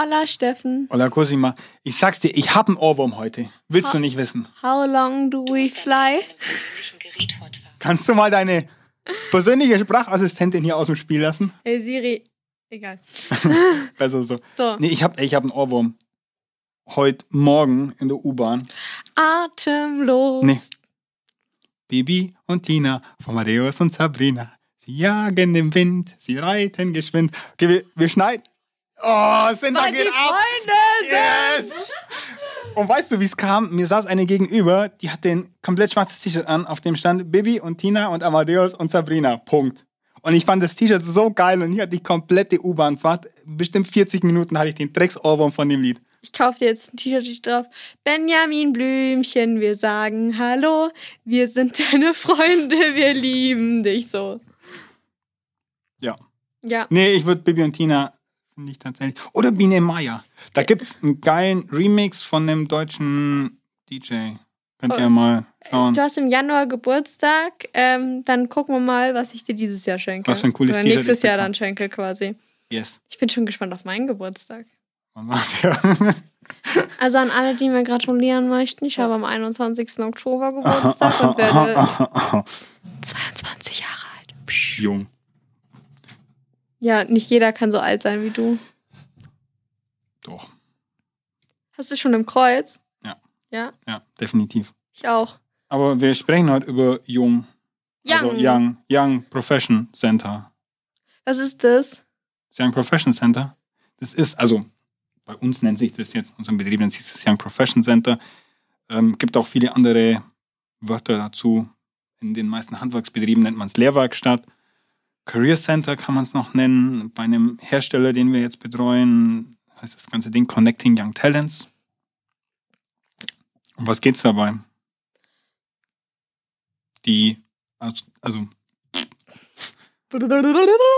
Hola Steffen. Hola Cosima. Ich sag's dir, ich hab einen Ohrwurm heute. Willst Ha- du nicht wissen? How long do we fly? Kannst du mal deine persönliche Sprachassistentin hier aus dem Spiel lassen? Hey Siri. Egal. Besser so. So. Nee, ich hab, ich hab einen Ohrwurm. Heute Morgen in der U-Bahn. Atemlos. Nee. Bibi und Tina, von Amadeus und Sabrina. Sie jagen im Wind, sie reiten geschwind. Okay, wir, wir schneiden. Oh, sind da Weil geht die ab. Freunde sind. Yes! Und weißt du, wie es kam? Mir saß eine gegenüber, die hat den komplett schwarzes T-Shirt an, auf dem stand Bibi und Tina und Amadeus und Sabrina. Punkt. Und ich fand das T-Shirt so geil und hier hat die komplette U-Bahn-Fahrt, bestimmt 40 Minuten hatte ich den Drecks-Ohrwurm von dem Lied. Ich kaufe dir jetzt ein T-Shirt steht drauf. Benjamin Blümchen, wir sagen Hallo. Wir sind deine Freunde, wir lieben dich so. Ja. Ja. Nee, ich würde Bibi und Tina, finde ich tatsächlich. Oder Biene Meier. Da gibt's einen geilen Remix von einem deutschen DJ. Könnt ihr Oh. mal schauen. Du hast im Januar Geburtstag. Ähm, dann gucken wir mal, was ich dir dieses Jahr schenke. Was für ein cooles Oder nächstes Jahr dann schenke quasi. Yes. Ich bin schon gespannt auf meinen Geburtstag. Also an alle, die mir gratulieren möchten, ich habe am 21. Oktober Geburtstag und werde 22 Jahre alt. Psch. Jung. Ja, nicht jeder kann so alt sein wie du. Doch. Hast du schon im Kreuz? Ja. Ja, Ja, definitiv. ich auch. Aber wir sprechen heute über Jung. Also Young. Young, Young Profession Center. Was ist das? Young Profession Center. Das ist, also bei uns nennt sich das jetzt, unserem Betrieb nennt sich das Young Profession Center. Ähm, gibt auch viele andere Wörter dazu. In den meisten Handwerksbetrieben nennt man es Lehrwerkstatt. Career Center kann man es noch nennen. Bei einem Hersteller, den wir jetzt betreuen, heißt das ganze Ding Connecting Young Talents. Um was geht's dabei? Die, also, also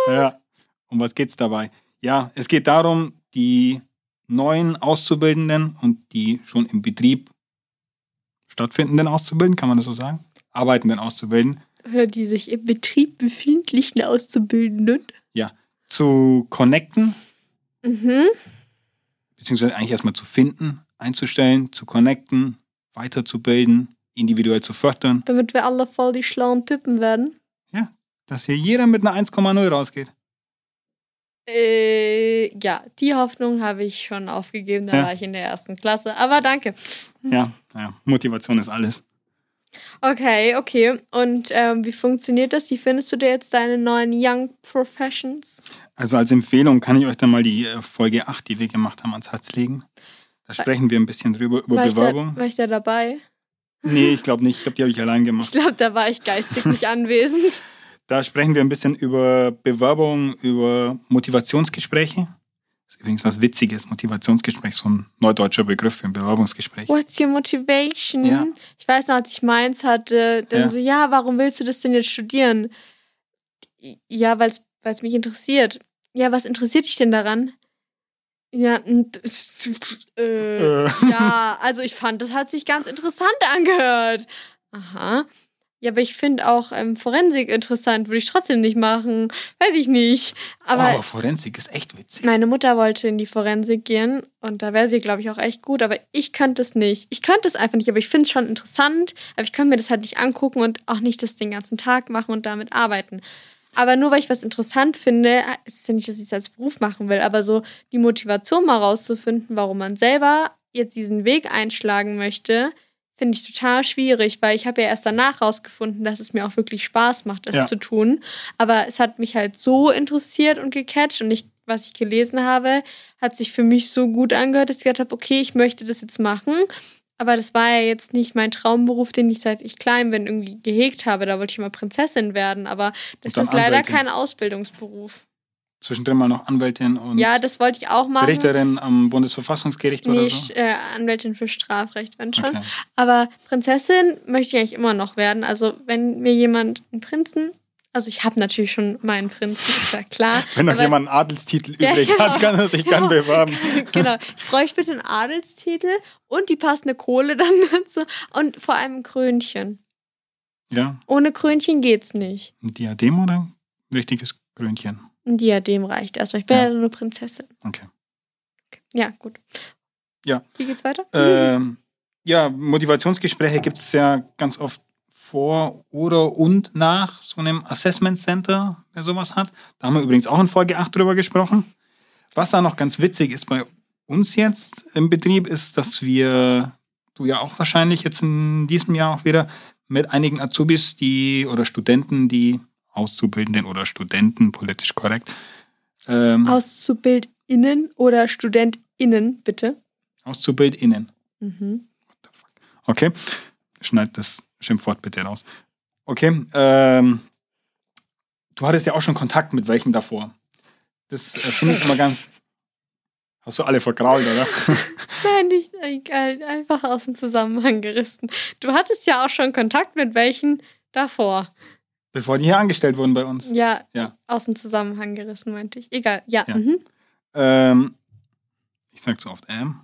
ja. Um was geht's dabei? Ja, es geht darum, die neuen Auszubildenden und die schon im Betrieb stattfindenden Auszubildenden, kann man das so sagen? Arbeitenden Auszubildenden, Oder die sich im Betrieb befindlichen Auszubildenden. zu connecten, Mhm. beziehungsweise eigentlich erstmal zu finden, einzustellen, zu connecten, weiterzubilden, individuell zu fördern, Damit wir alle voll die schlauen Typen werden. dass hier jeder mit einer 1,0 rausgeht. Äh, ja, die Hoffnung habe ich schon aufgegeben. Da Ja. war ich in der ersten Klasse. Aber danke. Ja, ja, Motivation ist alles. Okay, okay. Und ähm, wie funktioniert das? Wie findest du dir jetzt deine neuen Young Professions? Also als Empfehlung kann ich euch dann mal die äh, Folge 8, die wir gemacht haben, ans Herz legen. Da sprechen wir ein bisschen drüber, über War ich, da, Bewerbung. war ich da dabei? Nee, ich glaube nicht. Ich glaube, die habe ich allein Ich gemacht. glaube, da war ich geistig nicht anwesend. Da sprechen wir ein bisschen über Bewerbung, über Motivationsgespräche. Das ist übrigens was Witziges, Motivationsgespräch, so ein neudeutscher Begriff für ein Bewerbungsgespräch. What's your motivation? Ja. Ich weiß noch, als ich meins hatte, dann Ja. so, ja, warum willst du das denn jetzt studieren? Ja, weil es mich interessiert. Ja, was interessiert dich denn daran? Ja, äh, Äh. ja, also ich fand, das hat sich ganz interessant angehört. Aha. Ja, aber ich finde auch ähm, Forensik interessant, würde ich trotzdem nicht machen. Weiß ich nicht. Aber oh, Forensik ist echt witzig. meine Mutter wollte in die Forensik gehen und da wäre sie, glaube ich, auch echt gut, aber ich könnte es nicht. Ich könnte es einfach nicht, aber ich finde es schon interessant, aber ich könnte mir das halt nicht angucken und auch nicht das den ganzen Tag machen und damit arbeiten. Aber nur weil ich was interessant finde, ist es ja nicht, dass ich es als Beruf machen will, aber so die Motivation mal rauszufinden, warum man selber jetzt diesen Weg einschlagen möchte, finde ich total schwierig, weil ich habe ja erst danach rausgefunden, dass es mir auch wirklich Spaß macht, das Ja. zu tun. Aber es hat mich halt so interessiert und gecatcht und ich, was ich gelesen habe, hat sich für mich so gut angehört, dass ich gesagt habe, okay, ich möchte das jetzt machen. Aber das war ja jetzt nicht mein Traumberuf, den ich seit ich klein bin irgendwie gehegt habe. Da wollte ich mal Prinzessin werden, aber das ist leider Anwältin. kein Ausbildungsberuf. Zwischendrin mal noch Anwältin und Ja, das wollte ich auch machen. Richterin am Bundesverfassungsgericht oder Nicht so. äh, Anwältin für Strafrecht, wenn schon. Okay. Aber Prinzessin möchte ich eigentlich immer noch werden. Also wenn mir jemand einen Prinzen, also ich habe natürlich schon meinen Prinzen, ist ja klar. Wenn noch jemand einen Adelstitel Ja, übrig genau. hat, kann er sich gern Genau. bewerben. genau. Ich bräuchte bitte einen Adelstitel und die passende Kohle dann dazu und vor allem ein Krönchen. Ja, Ohne Krönchen geht's nicht. ein Diadem oder ein richtiges Krönchen? Ein Diadem reicht erstmal. Ich bin Ja. ja, nur Prinzessin. Okay. Ja, gut. Ja. Wie geht's weiter? Ähm, ja, Motivationsgespräche gibt es ja ganz oft vor oder und nach so einem Assessment Center, wer sowas hat. Da haben wir übrigens auch in Folge 8 drüber gesprochen. Was da noch ganz witzig ist bei uns jetzt im Betrieb, ist, dass wir, du ja auch wahrscheinlich jetzt in diesem Jahr auch wieder, mit einigen Azubis, die oder Studenten, die Auszubildenden oder Studenten, politisch korrekt, ähm, AuszubildInnen oder StudentInnen, bitte. AuszubildInnen. Mhm. Okay, schneid das Schimpfwort bitte raus. Okay, ähm, du hattest ja auch schon Kontakt mit welchen davor. Das äh, finde ich immer ganz. Hast du alle vergrault, oder? Nein, nicht egal, einfach aus dem Zusammenhang gerissen. Du hattest ja auch schon Kontakt mit welchen davor. Bevor die hier angestellt wurden bei uns. Ja, Ja. aus dem Zusammenhang gerissen, meinte ich. Egal, ja. Ja. Mhm. Ähm, ich sag zu oft ähm.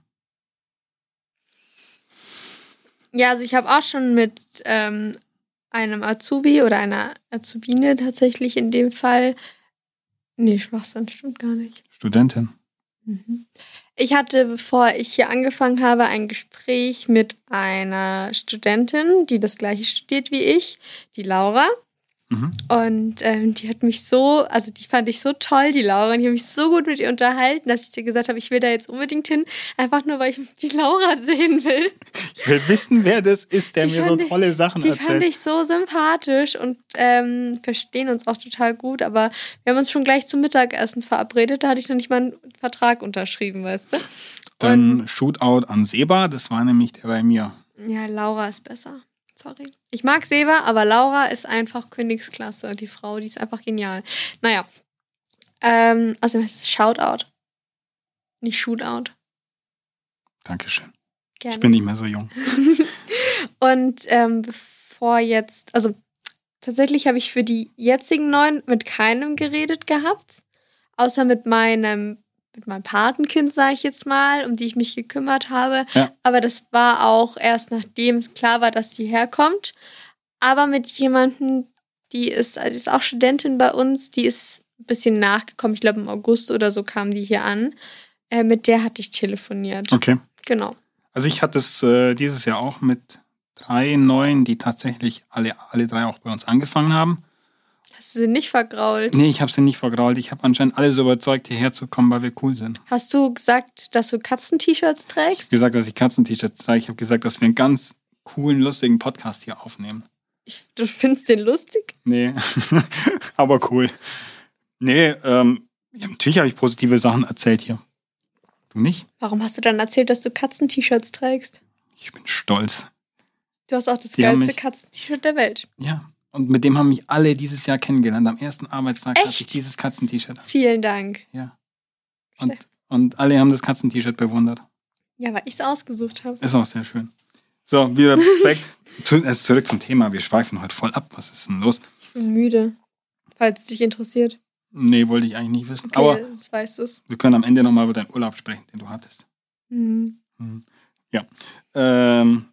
Ja, also ich habe auch schon mit ähm, einem Azubi oder einer Azubine tatsächlich in dem Fall. Nee, Schwachsinn, stimmt gar nicht. Studentin. Mhm. Ich hatte, bevor ich hier angefangen habe, ein Gespräch mit einer Studentin, die das gleiche studiert wie ich, die Laura. Mhm. Und ähm, die hat mich so, also die fand ich so toll, die Laura. Und ich habe mich so gut mit ihr unterhalten, dass ich dir gesagt habe, ich will da jetzt unbedingt hin, einfach nur, weil ich die Laura sehen will. Ich will wissen, wer das ist, der Die mir so fand ich- tolle Sachen Die fand erzählt. ich so sympathisch und ähm, verstehen uns auch total gut. Aber wir haben uns schon gleich zum Mittagessen verabredet. Da hatte ich noch nicht mal einen Vertrag unterschrieben, weißt du? Dann Shootout an Seba, das war nämlich der bei mir. Ja, Laura ist besser. Sorry. Ich mag Seba, aber Laura ist einfach Königsklasse. Die Frau, die ist einfach genial. Naja. Ähm, also es ist Shoutout. Nicht Shootout. Dankeschön. Gerne. Ich bin nicht mehr so jung. Und ähm, bevor jetzt, also tatsächlich habe ich für die jetzigen neun mit keinem geredet gehabt, außer mit meinem mit meinem Patenkind, sage ich jetzt mal, um die ich mich gekümmert habe. Ja. Aber das war auch erst nachdem es klar war, dass sie herkommt. Aber mit jemandem, die ist, die ist auch Studentin bei uns, die ist ein bisschen nachgekommen. Ich glaube, im August oder so kam die hier an. Äh, mit der hatte ich telefoniert. Okay. Genau. Also ich hatte es äh, dieses Jahr auch mit drei neuen, die tatsächlich alle, alle drei auch bei uns angefangen haben. Hast du sie nicht vergrault? Nee, ich habe sie nicht vergrault. Ich habe anscheinend alle so überzeugt, hierher zu kommen, weil wir cool sind. Hast du gesagt, dass du Katzen-T-Shirts Ich trägst? habe gesagt, dass ich Katzen-T-Shirts trage. Ich habe gesagt, dass wir einen ganz coolen, lustigen Podcast hier aufnehmen. Ich, du findest den lustig? Nee, aber cool. Nee, ähm, natürlich habe ich positive Sachen erzählt hier. Du nicht? Warum hast du dann erzählt, dass du Katzen-T-Shirts trägst? Ich bin stolz. Du hast auch das Die geilste Katzen-T-Shirt der Welt. Ja. Und mit dem haben mich alle dieses Jahr kennengelernt. Am ersten Arbeitstag hatte ich Echt? dieses Katzen-T-Shirt. Vielen Dank. Ja. Und, und alle haben das Katzen-T-Shirt bewundert. Ja, weil ich es ausgesucht habe. Ist auch sehr schön. So, wieder back. zu, also zurück zum Thema. Wir schweifen heute voll ab. Was ist denn los? Ich bin müde. Falls es dich interessiert. Nee, wollte ich eigentlich nicht wissen. Okay, Aber jetzt weißt du es. wir können am Ende nochmal über deinen Urlaub sprechen, den du hattest. Hm. Ähm,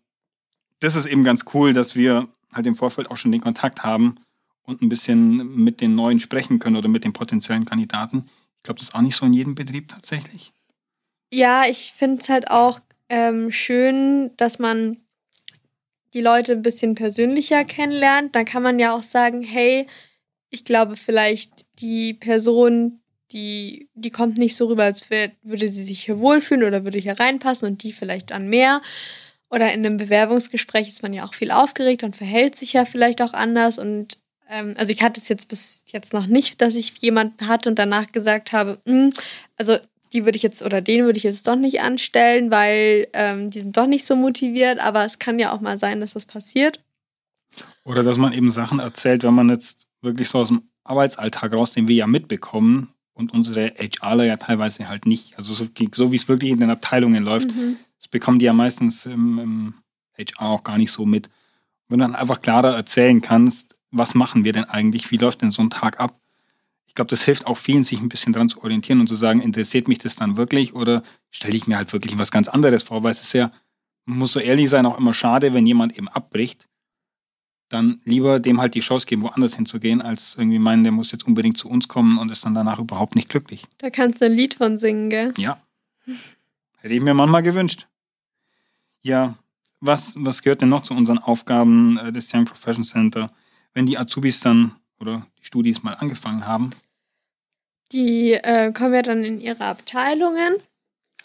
das ist eben ganz cool, dass wir halt im Vorfeld auch schon den Kontakt haben und ein bisschen mit den Neuen sprechen können oder mit den potenziellen Kandidaten. Ich glaube, das ist auch nicht so in jedem Betrieb tatsächlich. Ja, ich finde es halt auch ähm, schön, dass man die Leute ein bisschen persönlicher kennenlernt. Dann kann man ja auch sagen, hey, ich glaube vielleicht die Person, die, die kommt nicht so rüber, als würde sie sich hier wohlfühlen oder würde hier reinpassen und die vielleicht an mehr. Oder in einem Bewerbungsgespräch ist man ja auch viel aufgeregt und verhält sich ja vielleicht auch anders. Und ähm, also ich hatte es jetzt bis jetzt noch nicht, dass ich jemanden hatte und danach gesagt habe, "Mm, also die würde ich jetzt oder den würde ich jetzt doch nicht anstellen, weil ähm, die sind doch nicht so motiviert. Aber es kann ja auch mal sein, dass das passiert. Oder dass man eben Sachen erzählt, wenn man jetzt wirklich so aus dem Arbeitsalltag raus, den wir ja mitbekommen und unsere HRler ja teilweise halt nicht. Also so, so wie es wirklich in den Abteilungen läuft, Mhm. Bekommen die ja meistens im, im HR auch gar nicht so mit. Wenn du dann einfach klarer erzählen kannst, was machen wir denn eigentlich, wie läuft denn so ein Tag ab? Ich glaube, das hilft auch vielen, sich ein bisschen dran zu orientieren und zu sagen, interessiert mich das dann wirklich oder stelle ich mir halt wirklich was ganz anderes vor, weil es ist ja, man muss so ehrlich sein, auch immer schade, wenn jemand eben abbricht, dann lieber dem halt die Chance geben, woanders hinzugehen, als irgendwie meinen, der muss jetzt unbedingt zu uns kommen und ist dann danach überhaupt nicht glücklich. Da kannst du ein Lied von singen, gell? Ja. Hätte ich mir manchmal gewünscht. Ja, was, was gehört denn noch zu unseren Aufgaben äh, des Young Profession Center, wenn die Azubis dann oder die Studis mal angefangen haben? Die äh, kommen ja dann in ihre Abteilungen.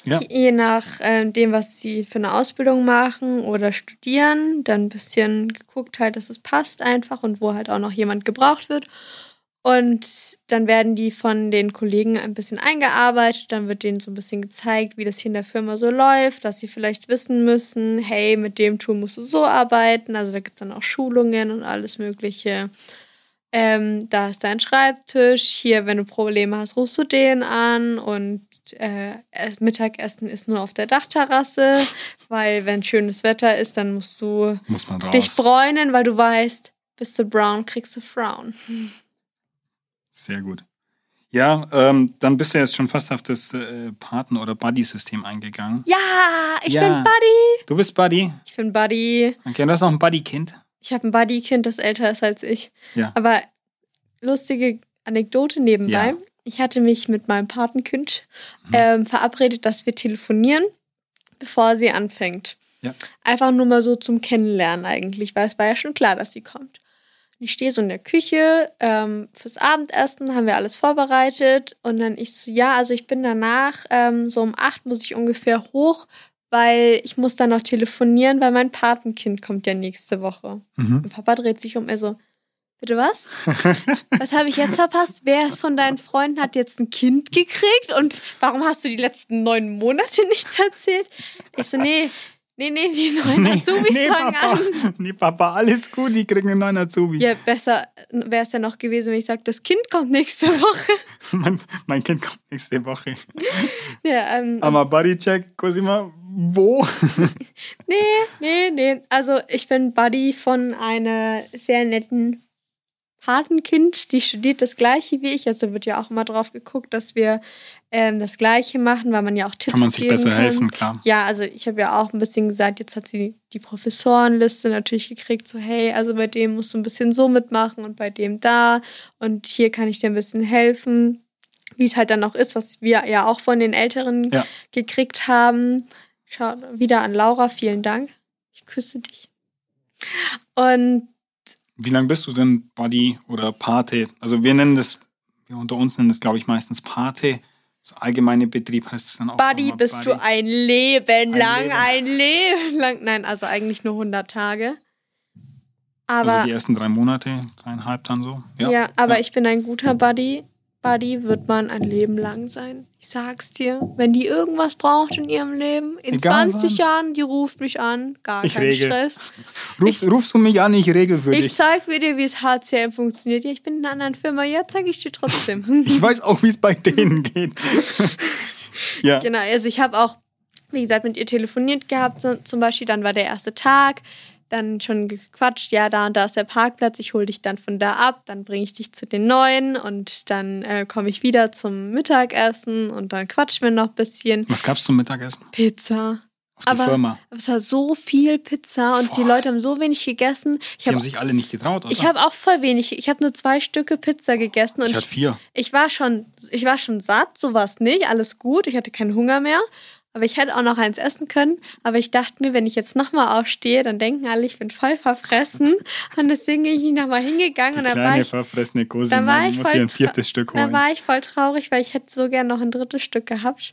Ja. Je nach äh, dem, was sie für eine Ausbildung machen oder studieren, dann ein bisschen geguckt halt, dass es passt einfach und wo halt auch noch jemand gebraucht wird. Und dann werden die von den Kollegen ein bisschen eingearbeitet, dann wird denen so ein bisschen gezeigt, wie das hier in der Firma so läuft, dass sie vielleicht wissen müssen, hey, mit dem Tool musst du so arbeiten. Also da gibt es dann auch Schulungen und alles Mögliche. Ähm, da ist dein Schreibtisch. Hier, wenn du Probleme hast, rufst du den an. Und äh, Mittagessen ist nur auf der Dachterrasse, weil wenn schönes Wetter ist, dann musst du Muss dich bräunen, weil du weißt, bist du brown, kriegst du Frown. Sehr gut. Ja, ähm, dann bist du jetzt schon fast auf das äh, Partner- oder Buddy-System eingegangen. Ja, ich Ja. bin Buddy. Du bist Buddy. Ich bin Buddy. Okay, du hast noch ein Buddy-Kind. Ich habe ein Buddy-Kind, das älter ist als ich. Ja. Aber lustige Anekdote nebenbei. Ja. Ich hatte mich mit meinem Patenkind Mhm. ähm, verabredet, dass wir telefonieren, bevor sie anfängt. Ja. Einfach nur mal so zum Kennenlernen eigentlich, weil es war ja schon klar, dass sie kommt. Ich stehe so in der Küche, ähm, fürs Abendessen haben wir alles vorbereitet und dann ich so, ja, also ich bin danach, ähm, so um acht muss ich ungefähr hoch, weil ich muss dann noch telefonieren, weil mein Patenkind kommt ja nächste Woche. Mhm. Und Papa dreht sich um, er so, bitte was? Was habe ich jetzt verpasst? Wer von deinen Freunden hat jetzt ein Kind gekriegt? Und warum hast du die letzten neun Monate nichts erzählt? Ich so, nee, nee, nee, die neuen Azubis nee, fangen Papa. an. Nee, Papa, alles gut, die kriegen einen neuen Azubi. Ja, besser wäre es ja noch gewesen, wenn ich sage, das Kind kommt nächste Woche. Mein, mein Kind kommt nächste Woche. Ja, ähm, Aber Buddy-Check, Cosima, wo? Nee, nee, nee. Also ich bin Buddy von einer sehr netten Patenkind, die studiert das gleiche wie ich. Also wird ja auch immer drauf geguckt, dass wir ähm, das gleiche machen, weil man ja auch Tipps Kann man sich besser kann. helfen, klar. Ja, also ich habe ja auch ein bisschen gesagt, jetzt hat sie die Professorenliste natürlich gekriegt, so hey, also bei dem musst du ein bisschen so mitmachen und bei dem da und hier kann ich dir ein bisschen helfen, wie es halt dann noch ist, was wir ja auch von den Älteren Ja. gekriegt haben. Schau wieder an Laura, vielen Dank. Ich küsse dich. Und Wie lange bist du denn Buddy oder Pate? Also wir nennen das, wir unter uns nennen das, glaube ich, meistens Pate. So allgemeine Betrieb heißt es dann auch. Buddy bist Buddy. du ein Leben Ein lang, Leben. ein Leben lang. Nein, also eigentlich nur 100 Tage. Aber Also die ersten drei Monate, dreieinhalb dann so. Ja, aber Ja. ich bin ein guter Buddy. Buddy wird man ein Leben lang sein. Ich sag's dir, wenn die irgendwas braucht in ihrem Leben, in Egal 20 wann. Jahren, die ruft mich an, gar Ich kein regel. Stress. Ruf, rufst du mich an, ich regel für Ich dich. zeig dir, wie es HCM funktioniert. Ja, ich bin in einer anderen Firma, ja, zeig ich dir trotzdem. Ich weiß auch, wie es bei denen geht. ja. Genau, also ich habe auch, wie gesagt, mit ihr telefoniert gehabt, zum Beispiel, dann war der erste Tag, dann schon gequatscht, ja, da und da ist der Parkplatz, ich hole dich dann von da ab, dann bringe ich dich zu den Neuen und dann äh, komme ich wieder zum Mittagessen und dann quatschen wir noch ein bisschen. Was gab's zum Mittagessen? Pizza. Auf die Aber Firma. es war so viel Pizza und die Boah. Leute haben so wenig gegessen. Ich Die haben habe sich alle nicht getraut, oder? ich hab auch voll wenig. Ich habe nur zwei Stücke Pizza gegessen und ich hatte vier. ich war schon, ich war schon satt, sowas nicht, alles gut, ich hatte keinen Hunger mehr. Aber ich hätte auch noch eins essen können. Aber ich dachte mir, wenn ich jetzt nochmal aufstehe, dann denken alle, ich bin voll verfressen. und deswegen bin ich nochmal hingegangen Die und dann war kleine ich, verfressene dann Cosima, war ich muss hier ein viertes Stück dann holen. war ich voll traurig, weil ich hätte so gern noch ein drittes Stück gehabt.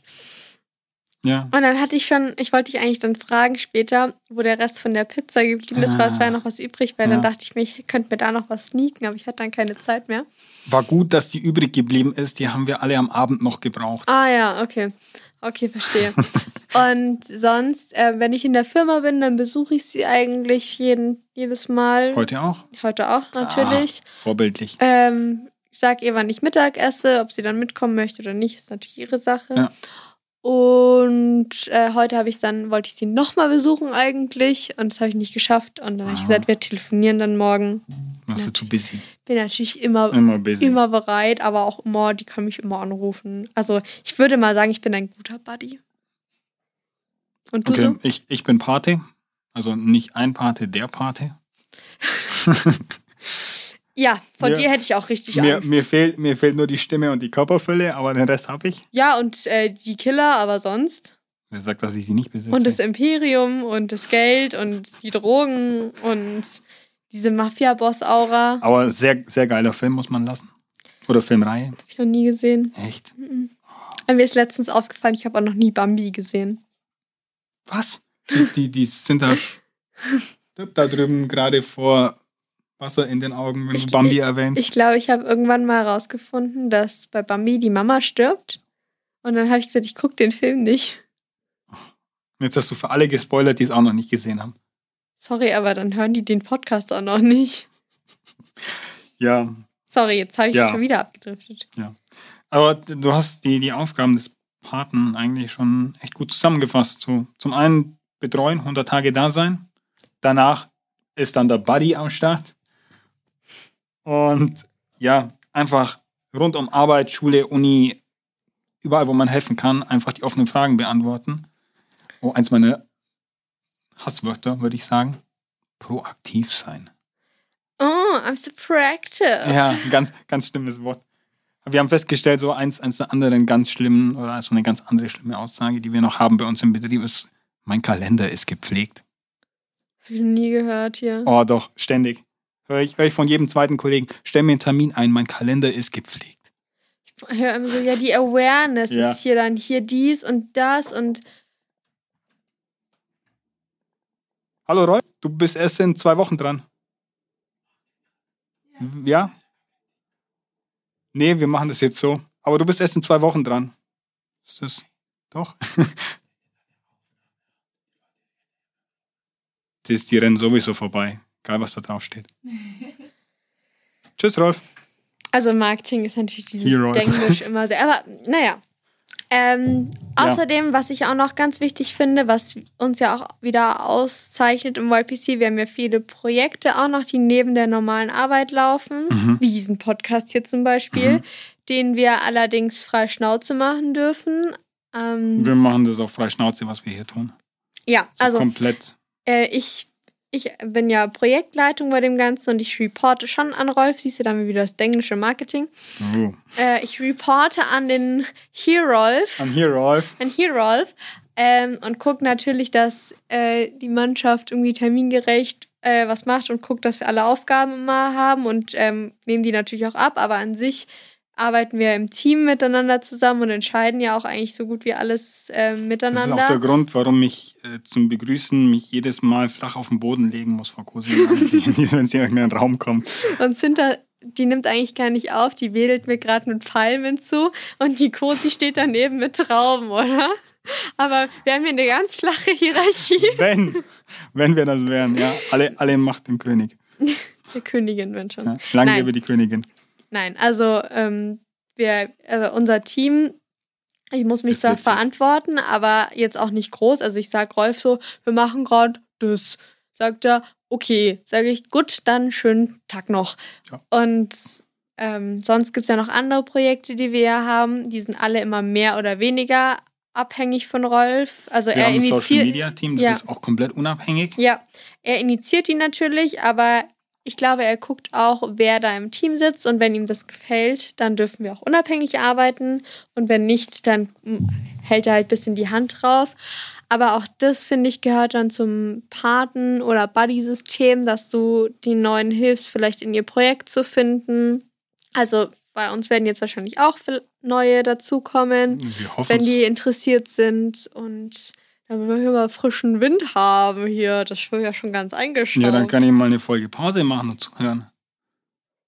Ja. Und dann hatte ich schon, ich wollte dich eigentlich dann fragen später, wo der Rest von der Pizza geblieben ist, weil es war ja noch was übrig, weil dann Ja. dachte ich mir, ich könnte mir da noch was sneaken, aber ich hatte dann keine Zeit mehr. War gut, dass die übrig geblieben ist. Die haben wir alle am Abend noch gebraucht. Ah ja, okay. Okay, verstehe. Und sonst, äh, wenn ich in der Firma bin, dann besuche ich sie eigentlich jeden, jedes Mal. Heute auch? Heute auch natürlich. Ah, vorbildlich. Ähm, ich sage ihr, wann ich Mittag esse, ob sie dann mitkommen möchte oder nicht, ist natürlich ihre Sache. Ja. Und äh, heute habe ich dann, wollte ich sie nochmal besuchen eigentlich und das habe ich nicht geschafft. Und dann habe ich Ah. gesagt, wir telefonieren dann morgen. Warst du zu busy? Bin natürlich immer, Immer busy. immer bereit, aber auch immer, die kann mich immer anrufen. Also ich würde mal sagen, ich bin ein guter Buddy. Und du Okay, so? ich, ich bin Pate. Also nicht ein Pate, der Pate. Ja, von Mir- dir hätte ich auch richtig Mir, Angst. mir, fehlt, mir fehlt nur die Stimme und die Körperfülle, aber den Rest habe ich. ja, und äh, die Killer, aber sonst? Wer sagt, dass ich sie nicht besitze? Und das Imperium und das Geld und die Drogen und diese Mafia-Boss-Aura. Aber sehr, sehr geiler Film, muss man lassen. Oder Filmreihe. Hab ich noch nie gesehen. Echt? Aber mir ist letztens aufgefallen, ich habe auch noch nie Bambi gesehen. Was? Die, die, die sind da, da drüben gerade vor Wasser in den Augen, wenn Ich- du Bambi erwähnst. Ich glaube, ich habe irgendwann mal herausgefunden, dass bei Bambi die Mama stirbt. Und dann habe ich gesagt, ich gucke den Film nicht. Jetzt hast du für alle gespoilert, die es auch noch nicht gesehen haben. Sorry, aber dann hören die den Podcast auch noch nicht. Ja, Sorry, jetzt habe ich Ja. schon wieder abgedriftet. aber du hast die, die Aufgaben des Paten eigentlich schon echt gut zusammengefasst. So, zum einen betreuen, 100 Tage da sein. Danach ist dann der Buddy am Start. Und ja, einfach rund um Arbeit, Schule, Uni, überall, wo man helfen kann, einfach die offenen Fragen beantworten. Oh, eins meiner Hasswörter, würde ich sagen. Proaktiv sein. Oh, I'm so proactive. Ja, ganz, ganz schlimmes Wort. Wir haben festgestellt, so eins, eins der anderen ganz schlimmen oder so eine ganz andere schlimme Aussage, die wir noch haben bei uns im Betrieb, ist, mein Kalender ist gepflegt. Hab ich noch nie gehört hier. Oh, doch, ständig. Höre ich, hör ich von jedem zweiten Kollegen, stell mir einen Termin ein, mein Kalender ist gepflegt. Ich höre immer so, ja, die Awareness Ja. ist hier dann hier dies und das und Hallo Roy, du bist erst in zwei Wochen dran. Ja? Nee, wir machen das jetzt so. Aber du bist erst in zwei Wochen dran. Ist das doch? das, die rennen sowieso vorbei. Egal, was da drauf steht. Tschüss, Rolf. Also Marketing ist natürlich dieses Hero. Denglisch immer sehr. Aber naja. Ähm, Ja. außerdem, was ich auch noch ganz wichtig finde, was uns ja auch wieder auszeichnet im YPC, wir haben ja viele Projekte auch noch, die neben der normalen Arbeit laufen, Mhm. wie diesen Podcast hier zum Beispiel, den wir allerdings frei Schnauze machen dürfen. Ähm, Wir machen das auch frei Schnauze, was wir hier tun. ja, So also komplett. äh, ich, ich bin ja Projektleitung bei dem Ganzen und ich reporte schon an Rolf, siehst du dann wieder das englische Marketing. Oh. Äh, ich reporte an den Hierolf, I'm here, Rolf. an Hierolf ähm, und gucke natürlich, dass äh, die Mannschaft irgendwie termingerecht äh, was macht und guckt, dass wir alle Aufgaben immer haben und ähm, nehmen die natürlich auch ab, aber an sich arbeiten wir im Team miteinander zusammen und entscheiden ja auch eigentlich so gut wie alles äh, Das ist miteinander. auch der Grund, warum ich äh, zum Begrüßen mich jedes Mal flach auf den Boden legen muss vor Cosi, wenn sie in irgendeinen Raum kommt. Und Cinta, die nimmt eigentlich gar nicht auf, die wedelt mir gerade mit Palmen zu und die Cosi steht daneben mit Trauben, oder? Aber wir haben hier eine ganz flache Hierarchie. Wenn, wenn wir das wären, ja. Alle, alle Macht dem König. Der Königin, wenn schon. Ja. Lang Nein. lebe die Königin. Nein, also ähm, wir, äh, unser Team, ich muss mich zwar verantworten, aber jetzt auch nicht groß. Also ich sag Rolf so, wir machen gerade das. Sagt er, okay. Sage ich, gut, dann schönen Tag noch. Ja. Und ähm, sonst gibt es ja noch andere Projekte, die wir ja haben. Die sind alle immer mehr oder weniger abhängig von Rolf. Also Wir er haben ein Social. Media Team, das Ja. ist auch komplett unabhängig. Ja, er initiiert ihn natürlich, aber ich glaube, er guckt auch, wer da im Team sitzt und wenn ihm das gefällt, dann dürfen wir auch unabhängig arbeiten und wenn nicht, dann mm, hält er halt ein bisschen die Hand drauf. Aber auch das, finde ich, gehört dann zum Paten- oder Buddy-System, dass du die Neuen hilfst, vielleicht in ihr Projekt zu finden. Also bei uns werden jetzt wahrscheinlich auch neue dazukommen wenn die interessiert sind und damit wir hier mal frischen Wind haben hier. Das ist ja schon ganz eingeschränkt. Ja, dann kann ich mal eine Folge Pause machen und zuhören.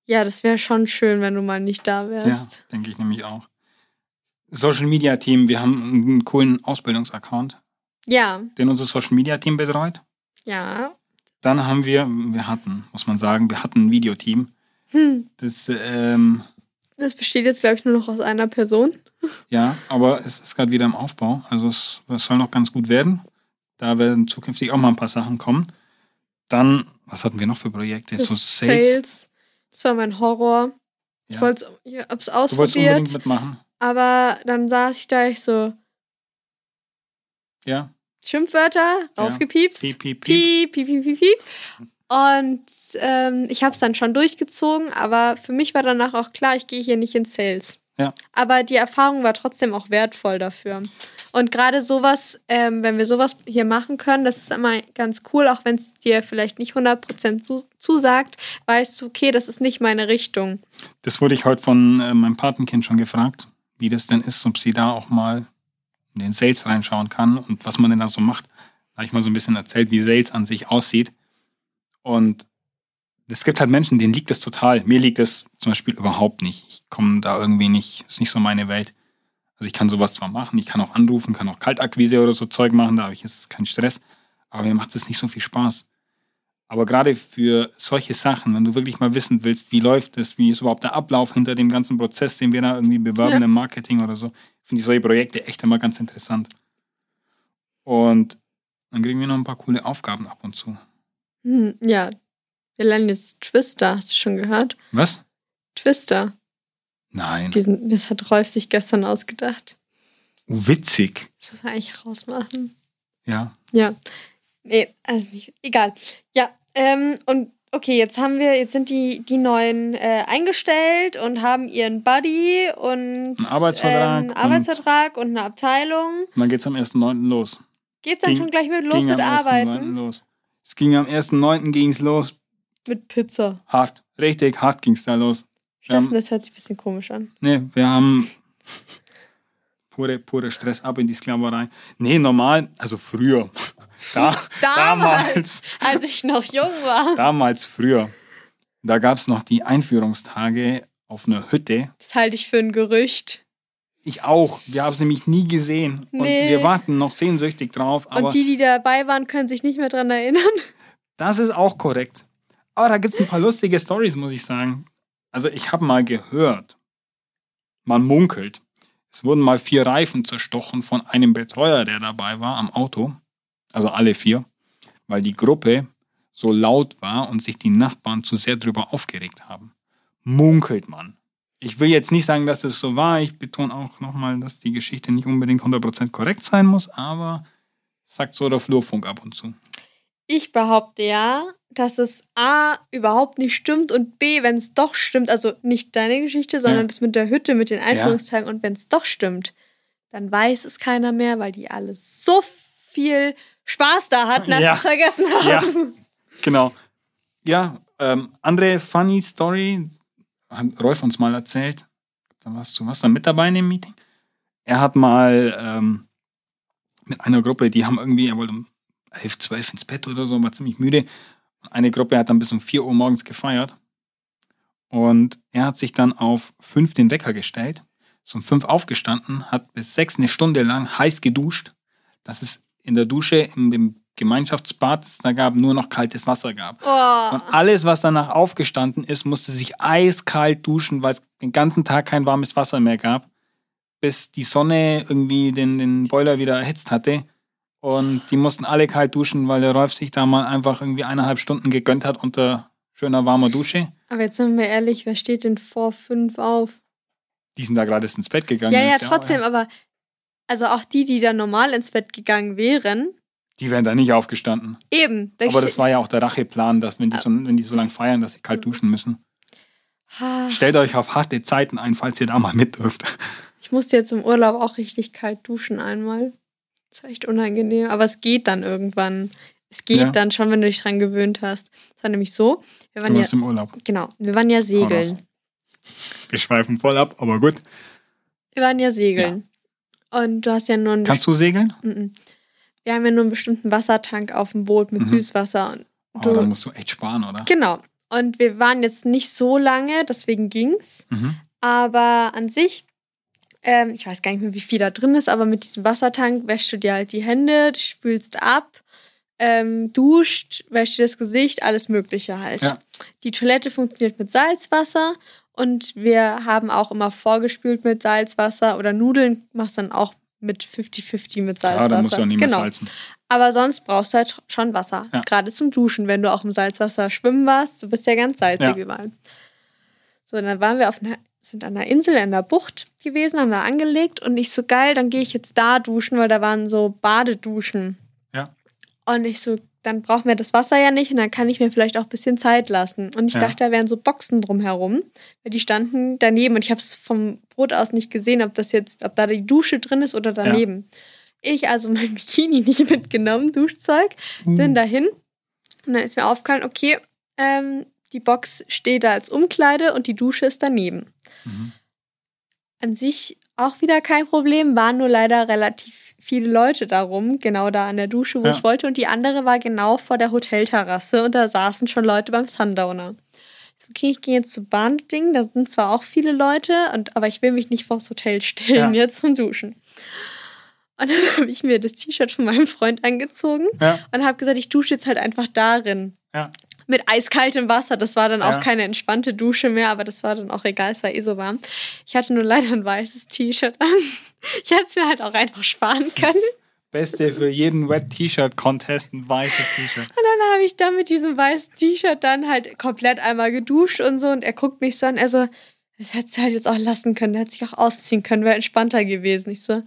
Ja, das wäre schon schön, wenn du mal nicht da Ja, wärst. denke ich nämlich auch. Social Media Team, wir haben einen coolen Ausbildungsaccount, Ja, den unser Social Media Team betreut. ja. Dann haben wir, wir hatten, muss man sagen, wir hatten ein Videoteam. Hm. Das, ähm, Das besteht jetzt, glaube ich, nur noch aus einer Person. Ja, aber es ist gerade wieder im Aufbau. Also es, es soll noch ganz gut werden. Da werden zukünftig auch mal ein paar Sachen kommen. Dann, was hatten wir noch für Projekte? Das so Sales. Das war mein Horror. Ich Ja. wollte ich hab's Du wolltest unbedingt ausprobiert, mitmachen. aber dann saß ich da, ich so, Ja. Schimpfwörter, rausgepiepst. Piep, piep, piep. Piep, piep, piep, piep, piep. Und ähm, ich habe es dann schon durchgezogen, aber für mich war danach auch klar, ich gehe hier nicht in Sales. Ja. Aber die Erfahrung war trotzdem auch wertvoll dafür. Und gerade sowas, ähm, wenn wir sowas hier machen können, das ist immer ganz cool, auch wenn es dir vielleicht nicht 100% zu, zusagt, weißt du, okay, das ist nicht meine Richtung. Das wurde ich heute von äh, meinem Patenkind schon gefragt, wie das denn ist, ob sie da auch mal in den Sales reinschauen kann und was man denn da so macht. Da habe ich mal so ein bisschen erzählt, wie Sales an sich aussieht. Und es gibt halt Menschen, denen liegt das total. Mir liegt das zum Beispiel überhaupt nicht. Ich komme da irgendwie nicht, ist nicht so meine Welt. Also ich kann sowas zwar machen, ich kann auch anrufen, kann auch Kaltakquise oder so Zeug machen, da habe ich jetzt keinen Stress. Aber mir macht es nicht so viel Spaß. Aber gerade für solche Sachen, wenn du wirklich mal wissen willst, wie läuft es, wie ist überhaupt der Ablauf hinter dem ganzen Prozess, den wir da irgendwie bewerben ja. im Marketing oder so, finde ich solche Projekte echt immer ganz interessant. Und dann kriegen wir noch ein paar coole Aufgaben ab und zu. Hm, ja, wir lernen jetzt Twister, hast du schon gehört? Was? Twister. Nein. Diesen, das hat Rolf sich gestern ausgedacht. Witzig. Das muss man eigentlich rausmachen. Ja. Ja. Nee, also nicht. Egal. Ja, ähm, und okay, jetzt haben wir, jetzt sind die, die neuen äh, eingestellt und haben ihren Buddy und einen Arbeitsvertrag, ähm, Arbeitsvertrag und, und, eine Abteilung. Und dann geht's am 1.9. los. Geht's dann ging, schon gleich mit los mit Arbeiten? Los. Es ging am 1.9. ging's los. Mit Pizza. Hart. Richtig hart ging's da los. Steffen, das hört sich ein bisschen komisch an. Nee, wir haben pure, pure Stress ab in die Sklaverei. Nee, normal, also früher. Da, damals, damals, als ich noch jung war. Damals, früher. Da gab es noch die Einführungstage auf einer Hütte. Das halte ich für ein Gerücht. Ich auch. Wir haben es nämlich nie gesehen. Nee. Und wir warten noch sehnsüchtig drauf. Und die, die dabei waren, können sich nicht mehr dran erinnern. Das ist auch korrekt. Aber da gibt es ein paar lustige Stories, muss ich sagen. Also ich habe mal gehört, man munkelt, es wurden mal vier Reifen zerstochen von einem Betreuer, der dabei war am Auto. Also alle vier, weil die Gruppe so laut war und sich die Nachbarn zu sehr darüber aufgeregt haben. Munkelt man. Ich will jetzt nicht sagen, dass das so war. Ich betone auch nochmal, dass die Geschichte nicht unbedingt 100% korrekt sein muss, aber sagt so der Flurfunk ab und zu. Ich behaupte ja, dass es A überhaupt nicht stimmt und B, wenn es doch stimmt, also nicht deine Geschichte, sondern ja. das mit der Hütte, mit den Einführungstagen ja. und wenn es doch stimmt, dann weiß es keiner mehr, weil die alle so viel Spaß da hatten, als ja. sie vergessen haben. Ja, genau. Ja, ähm, andere funny Story hat Rolf uns mal erzählt. Da warst du warst dann mit dabei in dem Meeting. Er hat mal ähm, mit einer Gruppe, die haben irgendwie, er wollte um 11, 12 ins Bett oder so, war ziemlich müde. Eine Gruppe hat dann bis um 4 Uhr morgens gefeiert. Und er hat sich dann auf 5 den Wecker gestellt, ist um 5 aufgestanden, hat bis 6 eine Stunde lang heiß geduscht. Das ist in der Dusche, in dem Gemeinschaftsbad, es da gab, nur noch kaltes Wasser gab. Oh. Und alles, was danach aufgestanden ist, musste sich eiskalt duschen, weil es den ganzen Tag kein warmes Wasser mehr gab, bis die Sonne irgendwie den, den Boiler wieder erhitzt hatte. Und die mussten alle kalt duschen, weil der Rolf sich da mal einfach irgendwie eineinhalb Stunden gegönnt hat unter schöner warmer Dusche. Aber jetzt sind wir ehrlich, wer steht denn vor fünf auf? Die sind da gerade ins Bett gegangen. Ja, ja, trotzdem, ja. aber also auch die, die da normal ins Bett gegangen wären. Die wären da nicht aufgestanden. Eben. Aber das war ja auch der Racheplan, dass wenn die so, wenn die so lange feiern, dass sie kalt duschen müssen. Stellt euch auf harte Zeiten ein, falls ihr da mal mit dürft. Ich musste jetzt im Urlaub auch richtig kalt duschen einmal. Das war echt unangenehm. Aber es geht dann irgendwann. Es geht ja. dann schon, wenn du dich dran gewöhnt hast. Es war nämlich so. Wir waren du warst ja, im Urlaub. Genau. Wir waren ja segeln. Wir schweifen voll ab, aber gut. Wir waren ja segeln. Und du hast ja nur einen. Kannst du segeln? Wir haben ja nur einen bestimmten Wassertank auf dem Boot mit mhm. Süßwasser. Und oh, da musst du echt sparen, oder? Genau. Und wir waren jetzt nicht so lange, deswegen ging's. Mhm. Aber an sich, ähm, ich weiß gar nicht mehr, wie viel da drin ist, aber mit diesem Wassertank wäschst du dir halt die Hände, spülst ab, ähm, duscht, wäschst dir das Gesicht, alles Mögliche halt. Ja. Die Toilette funktioniert mit Salzwasser und wir haben auch immer vorgespült mit Salzwasser oder Nudeln machst dann auch mit 50-50 mit Salzwasser. Ja, dann musst du auch nicht genau. mehr salzen. Aber sonst brauchst du halt schon Wasser. Ja. Gerade zum Duschen, wenn du auch im Salzwasser schwimmen warst. Du bist ja ganz salzig ja. überall. So, dann waren wir auf einer, sind an einer Insel in der Bucht gewesen, haben da angelegt und ich so geil, dann gehe ich jetzt da duschen, weil da waren so Badeduschen. Ja. Und ich so, dann brauchen wir das Wasser ja nicht und dann kann ich mir vielleicht auch ein bisschen Zeit lassen. Und ich ja. dachte, da wären so Boxen drumherum, weil die standen daneben und ich habe es vom Boot aus nicht gesehen, ob das jetzt, ob da die Dusche drin ist oder daneben. Ja. Ich also mein Bikini nicht mitgenommen, Duschzeug, Uh. bin dahin. Und dann ist mir aufgefallen, okay, ähm, die Box steht da als Umkleide und die Dusche ist daneben. Mhm. An sich auch wieder kein Problem, waren nur leider relativ viele Leute darum, genau da an der Dusche, wo Ja. ich wollte. Und die andere war genau vor der Hotelterrasse und da saßen schon Leute beim Sundowner. Ich so, okay, ich gehe jetzt zu Bahnding, da sind zwar auch viele Leute, und, aber ich will mich nicht vors Hotel stellen Ja. jetzt zum Duschen. Und dann habe ich mir das T-Shirt von meinem Freund angezogen Ja, und habe gesagt, ich dusche jetzt halt einfach darin. ja. Mit eiskaltem Wasser. Das war dann auch Ja. keine entspannte Dusche mehr, aber das war dann auch egal, es war eh so warm. Ich hatte nur leider ein weißes T-Shirt an. Ich hätte es mir halt auch einfach sparen können. Beste für jeden Wet-T-Shirt-Contest ein weißes T-Shirt. Und dann habe ich dann mit diesem weißen T-Shirt dann halt komplett einmal geduscht und so. Und er guckt mich so an, er so, das hättest du halt jetzt auch lassen können, der hätte sich auch ausziehen können, wäre entspannter gewesen. Ich so,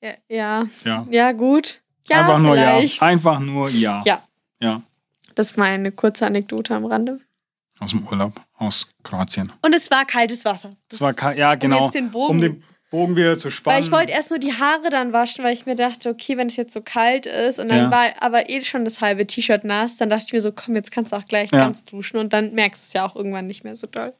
ja, ja, Ja. ja gut. Ja, Einfach nur vielleicht. ja. Einfach nur ja. Ja. Ja. Das war eine kurze Anekdote am Rande. Aus dem Urlaub, aus Kroatien. Und es war kaltes Wasser. Das war ka- ja genau. jetzt den Bogen- um den Bogen wieder zu spannen. Weil ich wollte erst nur die Haare dann waschen, weil ich mir dachte, okay, wenn es jetzt so kalt ist und dann Ja. war aber eh schon das halbe T-Shirt nass, dann dachte ich mir so, komm, jetzt kannst du auch gleich Ja. ganz duschen und dann merkst du es ja auch irgendwann nicht mehr so doll.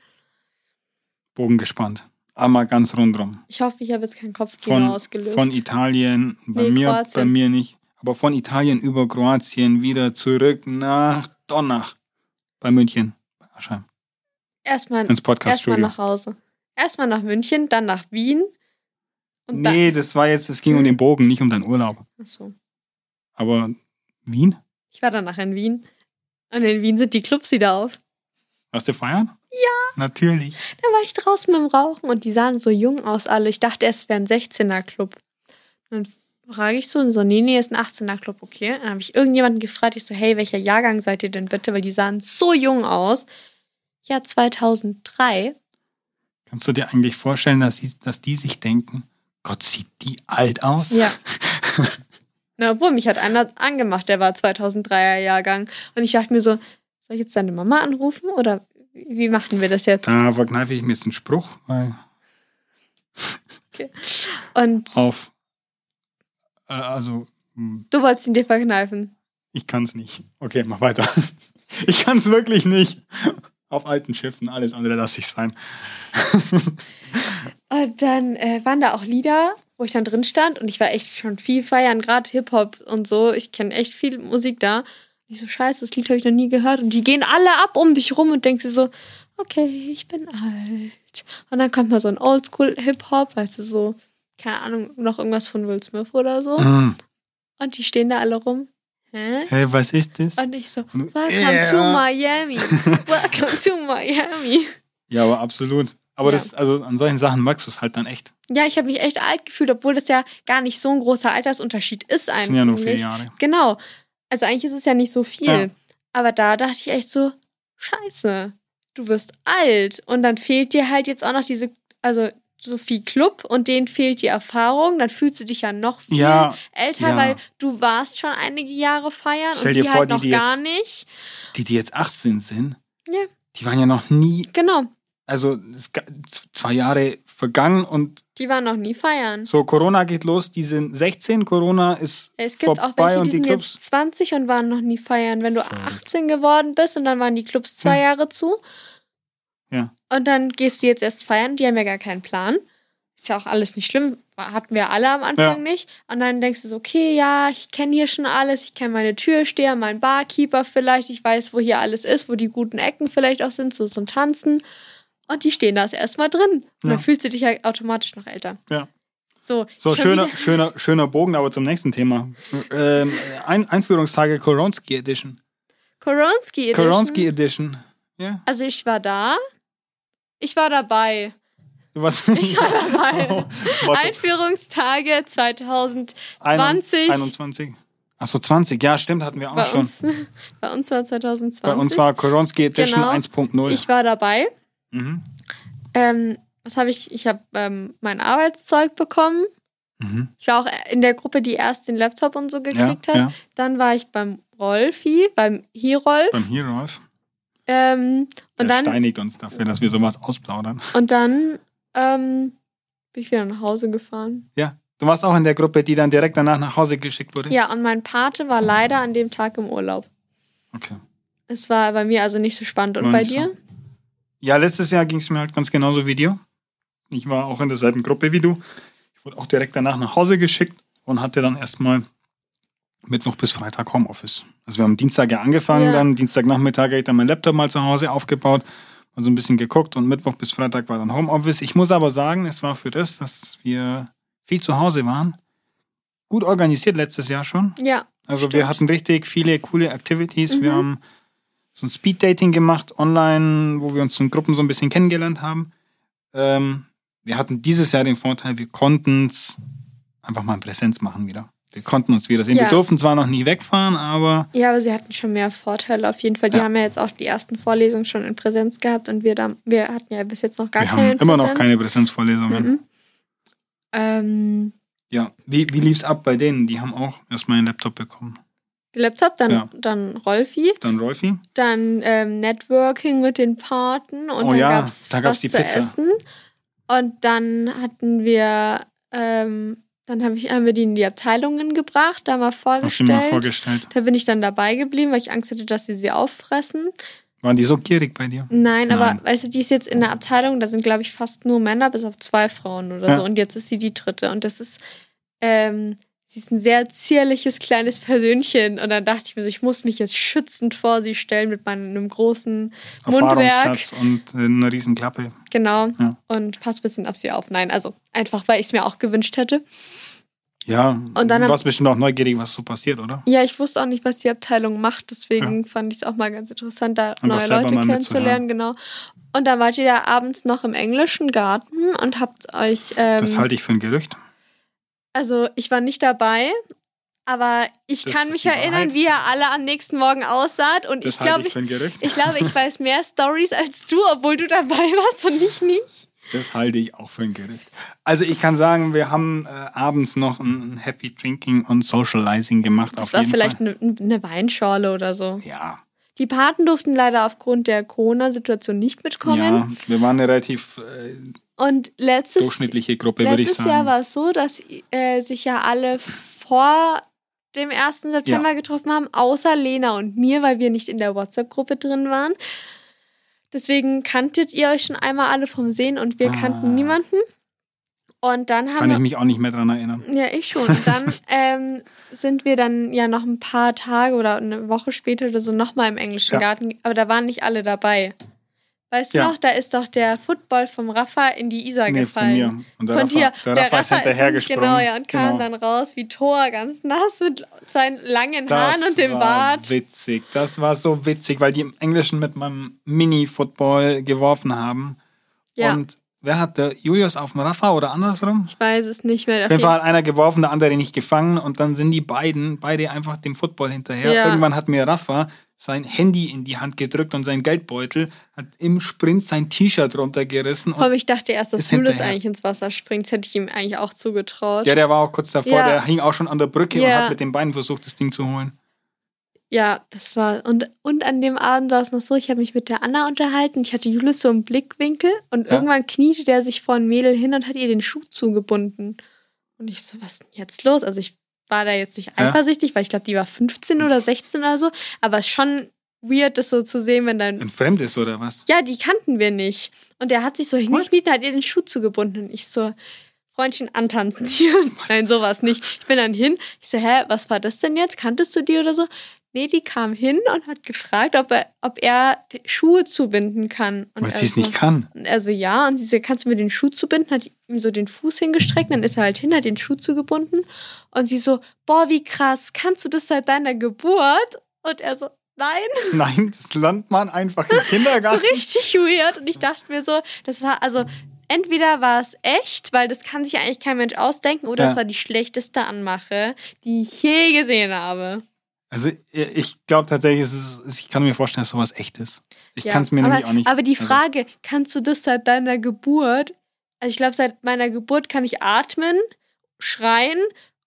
Bogen gespannt. Einmal ganz rundrum. Ich hoffe, ich habe jetzt kein Kopfkino Von, ausgelöst. von Italien, bei Nee, mir, Kroatien. bei mir nicht, aber von Italien über Kroatien wieder zurück nach Donach. Bei München, bei Aschheim, erstmal ins erstmal Podcaststudio. nach Hause. Erstmal nach München, dann nach Wien. Und dann. Nee, das war jetzt, es ging um den Bogen, nicht um deinen Urlaub. Achso. Aber Wien? Ich war danach in Wien. Und in Wien sind die Clubs wieder auf. Warst du feiern? Ja. Natürlich. Da war ich draußen beim Rauchen und die sahen so jung aus alle. Ich dachte, es wäre ein 16er Club. Und dann frage ich so und so, nee, nee, ist ein 18er Club, okay. Dann habe ich irgendjemanden gefragt, ich so, hey, welcher Jahrgang seid ihr denn bitte? Weil die sahen so jung aus. Ja, 2003. Kannst du dir eigentlich vorstellen, dass, sie, dass die sich denken, Gott, sieht die alt aus? Ja. Na, obwohl, mich hat einer angemacht, der war 2003er Jahrgang. Und ich dachte mir so, soll ich jetzt deine Mama anrufen oder wie machen wir das jetzt? Da verkneife ich mir jetzt einen Spruch, weil Und auf, äh, also, hm, du wolltest ihn dir verkneifen. ich kann es nicht. Okay, mach weiter. Ich kann es wirklich nicht. Auf alten Schiffen, alles andere lasse ich sein. Und dann äh, waren da auch Lieder, wo ich dann drin stand und ich war echt schon viel feiern, gerade Hip-Hop und so. Ich kenne echt viel Musik da. Und ich so, scheiße, das Lied habe ich noch nie gehört. Und die gehen alle ab um dich rum und denkst dir so, okay, ich bin alt. Und dann kommt mal so ein Oldschool-Hip-Hop, weißt du, so, keine Ahnung, noch irgendwas von Will Smith oder so. Mm. Und die stehen da alle rum. Hä? Hey, was ist das? Und ich so, Und- welcome Ja. to Miami. Welcome to Miami. Ja, aber absolut. Aber Ja. das, also an solchen Sachen magst du es halt dann echt. Ja, ich habe mich echt alt gefühlt, obwohl das ja gar nicht so ein großer Altersunterschied ist Das eigentlich. sind ja nur vier Jahre. Genau. Also eigentlich ist es ja nicht so viel. Ja. Aber da dachte ich echt so, scheiße, du wirst alt. Und dann fehlt dir halt jetzt auch noch diese, also so viel Club und denen fehlt die Erfahrung. Dann fühlst du dich ja noch viel Ja, älter, ja. weil du warst schon einige Jahre feiern Stell und die vor, halt die, noch die gar jetzt- nicht. die, die jetzt 18 sind, Ja. die waren ja noch nie, Genau. also zwei Jahre vergangen und Die waren noch nie feiern. so Corona geht los, die sind 16, Corona ist Es gibt auch vorbei welche, und die die sind Clubs. jetzt 20 und waren noch nie feiern. Wenn du Verrückt. 18 geworden bist und dann waren die Clubs zwei Jahre zu. Ja. Und dann gehst du jetzt erst feiern, die haben ja gar keinen Plan. Ist ja auch alles nicht schlimm, hatten wir alle am Anfang Ja. nicht. Und dann denkst du so, okay, ja, ich kenne hier schon alles, ich kenne meine Türsteher, meinen Barkeeper vielleicht, ich weiß, wo hier alles ist, wo die guten Ecken vielleicht auch sind, so zum Tanzen. Und die stehen da erst erstmal drin. Und Ja. dann fühlst du dich ja automatisch noch älter. Ja. So, So, schöner, wieder- schöner, schöner Bogen, aber zum nächsten Thema. Ähm, Ein Einführungstage Koronski Edition. Koronski Edition. Koronski Edition. Ja, Also ich war da. Ich war dabei. du warst Ich war dabei. Oh, was- Einführungstage 2020. 21. Achso, 20. Ja, stimmt, hatten wir auch Bei schon. uns, bei uns war 2020. Bei uns war Koronski Edition Genau. 1.0. ich war dabei. Mhm. Ähm, was habe ich? Ich habe ähm, mein Arbeitszeug bekommen. Mhm. Ich war auch in der Gruppe, die erst den Laptop und so Ja, gekriegt hat. ja, Dann war ich beim Rolfi, beim Hirolf. beim Heroes. Ähm, und Der dann steinigt uns dafür, dass wir sowas ausplaudern. Und dann ähm, bin ich wieder nach Hause gefahren. Ja, Du warst auch in der Gruppe, die dann direkt danach nach Hause geschickt wurde? Ja, und mein Pate war leider an dem Tag im Urlaub. Okay. Es war bei mir also nicht so spannend. Und War bei nicht so. dir? Ja, letztes Jahr ging es mir halt ganz genauso wie dir. Ich war auch in derselben Gruppe wie du. Ich wurde auch direkt danach nach Hause geschickt und hatte dann erstmal Mittwoch bis Freitag Homeoffice. Also wir haben Dienstag ja angefangen, Ja. dann Dienstagnachmittag habe ich dann meinen Laptop mal zu Hause aufgebaut, mal so ein bisschen geguckt und Mittwoch bis Freitag war dann Homeoffice. Ich muss aber sagen, es war für das, dass wir viel zu Hause waren, gut organisiert letztes Jahr schon. Ja. Also Stimmt. wir hatten richtig viele coole Activities. Wir Mhm. haben so ein Speed-Dating gemacht online, wo wir uns in Gruppen so ein bisschen kennengelernt haben. Ähm, wir hatten dieses Jahr den Vorteil, wir konnten es einfach mal in Präsenz machen wieder. Wir konnten uns wieder sehen. Ja. Wir durften zwar noch nie wegfahren, aber Ja, aber sie hatten schon mehr Vorteile auf jeden Fall. Die Ja. haben ja jetzt auch die ersten Vorlesungen schon in Präsenz gehabt und wir, da, wir hatten ja bis jetzt noch gar wir keine haben in immer noch Präsenz. keine Präsenzvorlesungen. Mhm. Ähm, Ja, wie, wie lief es ab bei denen? Die haben auch erstmal einen Laptop bekommen. Laptop, dann, Ja. dann Rolfi, Dann Rolfi. dann ähm, Networking mit den Paten und Oh dann ja, gab's da gab's was die zu Pizza. essen. Und dann hatten wir, ähm, dann hab ich, haben wir die in die Abteilungen gebracht, da mal Hast du vorgestellt. mal vorgestellt. da bin ich dann dabei geblieben, weil ich Angst hatte, dass sie sie auffressen. Waren die so gierig bei dir? Nein, aber Nein. weißt du, die ist jetzt in der Abteilung, da sind, glaube ich, fast nur Männer, bis auf zwei Frauen oder Ja. so. Und jetzt ist sie die dritte. Und das ist, ähm, sie ist ein sehr zierliches kleines Persönchen. Und dann dachte ich mir so, ich muss mich jetzt schützend vor sie stellen mit meinem großen Mundwerk. Und äh, eine riesen Klappe. Genau. Ja. Und pass ein bisschen auf sie auf. Nein, also einfach, weil ich es mir auch gewünscht hätte. Ja, Und dann du warst bestimmt auch neugierig, was so passiert, oder? Ja, ich wusste auch nicht, was die Abteilung macht, deswegen fand ich es auch mal ganz interessant, da Einfach neue Leute kennenzulernen, genau. Und dann wart ihr da abends noch im englischen Garten und habt euch. Ähm, Das halte ich für ein Gerücht. Also, ich war nicht dabei, aber ich Das kann mich erinnern, wie ihr alle am nächsten Morgen aussaht. Und Das ich glaube, ich ich, ich glaube, ich weiß mehr Stories als du, obwohl du dabei warst und ich nicht. Das halte ich auch für ein Gerücht. Also ich kann sagen, wir haben äh, abends noch ein, Happy Drinking und Socializing gemacht. Das war vielleicht eine, eine Weinschorle oder so. Ja, Die Paten durften leider aufgrund der Corona-Situation nicht mitkommen. ja, wir waren relativ äh, Und letztes durchschnittliche Gruppe, würde ich Letztes. Jahr war es so, dass äh, sich ja alle vor dem 1. September getroffen haben, außer Lena und mir, weil wir nicht in der WhatsApp-Gruppe drin waren. Deswegen kanntet ihr euch schon einmal alle vom Sehen und wir Ah. kannten niemanden. Und dann haben kann ich mich auch nicht mehr dran erinnern. Ja, ich schon. Und dann ähm, sind wir dann ja noch ein paar Tage oder eine Woche später oder so nochmal im englischen Ja. Garten, aber da waren nicht alle dabei. Weißt du Ja. noch, da ist doch der Football vom Rafa in die Isar Nee, von gefallen. mir. Und der Von Rafa, dir. der Rafa ist hinterhergesprungen. Genau, ja, und kam Genau. dann raus wie Thor, ganz nass mit seinen langen Das Haaren und dem war Bart. witzig. Das war so witzig, weil die im Englischen mit meinem Mini-Football geworfen haben. Ja. Und wer hatte Julius auf dem Rafa oder andersrum? Ich weiß es nicht mehr. Auf jeden Fall hat einer geworfen, der andere nicht gefangen und dann sind die beiden, beide einfach dem Football hinterher. Ja. Irgendwann hat mir Rafa sein Handy in die Hand gedrückt und sein Geldbeutel, hat im Sprint sein T-Shirt runtergerissen. Und, ich dachte erst, dass Julius eigentlich ins Wasser springt. Das hätte ich ihm eigentlich auch zugetraut. ja, der war auch kurz davor, Ja. der hing auch schon an der Brücke und Ja. hat mit den Beinen versucht, das Ding zu holen. Ja, das war. Und, und an dem Abend war es noch so, ich habe mich mit der Anna unterhalten. Ich hatte Julius so im Blickwinkel und Ja. irgendwann kniete der sich vor ein Mädel hin und hat ihr den Schuh zugebunden. Und ich so, was ist denn jetzt los? Also ich war da jetzt nicht Ja. eifersüchtig, weil ich glaube, die war 15 oder 16 oder so. Aber es ist schon weird, das so zu sehen, wenn dann. Ein Fremdes oder was? Ja, die kannten wir nicht. Und der hat sich so hingekniet und hat ihr den Schuh zugebunden. Und ich so, Freundchen, antanzen hier. Nein, sowas nicht. Ich bin dann hin. Ich so, hä, was war das denn jetzt? Kanntest du die oder so? Die kam hin und hat gefragt, ob er, ob er Schuhe zubinden kann. Und Weil sie es so- nicht kann. und er so, ja. Und sie so, kannst du mir den Schuh zubinden? Hat ihm so den Fuß hingestreckt, dann ist er halt hin, hat den Schuh zugebunden. Und sie so, boah, wie krass, kannst du das seit deiner Geburt? Und er so, nein. Nein, das lernt man einfach im So Kindergarten. richtig weird. Und ich dachte mir so, das war, also, entweder war es echt, weil das kann sich eigentlich kein Mensch ausdenken, oder Ja. es war die schlechteste Anmache, die ich je gesehen habe. Also ich glaube tatsächlich, ist, ich kann mir vorstellen, dass sowas echt ist. Ich Ja, kann es mir aber, nämlich auch nicht. Aber die also- Frage, kannst du das seit deiner Geburt? Also ich glaube, seit meiner Geburt kann ich atmen, schreien